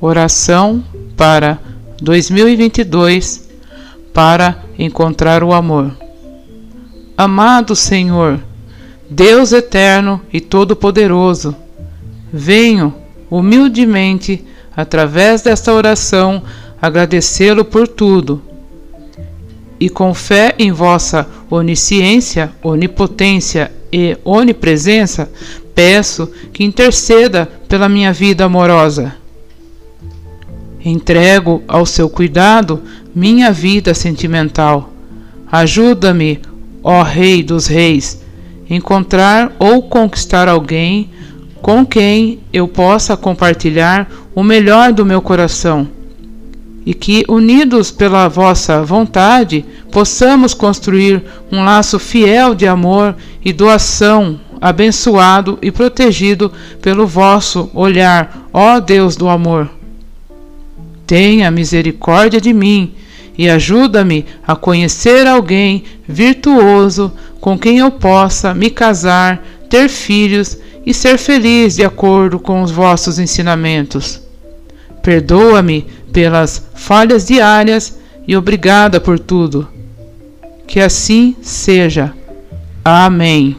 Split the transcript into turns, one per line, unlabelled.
Oração para 2022 para encontrar o amor. Amado Senhor, Deus eterno e todo-poderoso, venho humildemente, através desta oração, agradecê-lo por tudo. E com fé em vossa onisciência, onipotência e onipresença, peço que interceda pela minha vida amorosa. Entrego ao seu cuidado minha vida sentimental. Ajuda-me, ó Rei dos Reis, encontrar ou conquistar alguém com quem eu possa compartilhar o melhor do meu coração e que, unidos pela vossa vontade, possamos construir um laço fiel de amor e doação, abençoado e protegido pelo vosso olhar, ó Deus do amor. Tenha misericórdia de mim e ajuda-me a conhecer alguém virtuoso com quem eu possa me casar, ter filhos e ser feliz de acordo com os vossos ensinamentos. Perdoa-me pelas falhas diárias e obrigada por tudo. Que assim seja. Amém.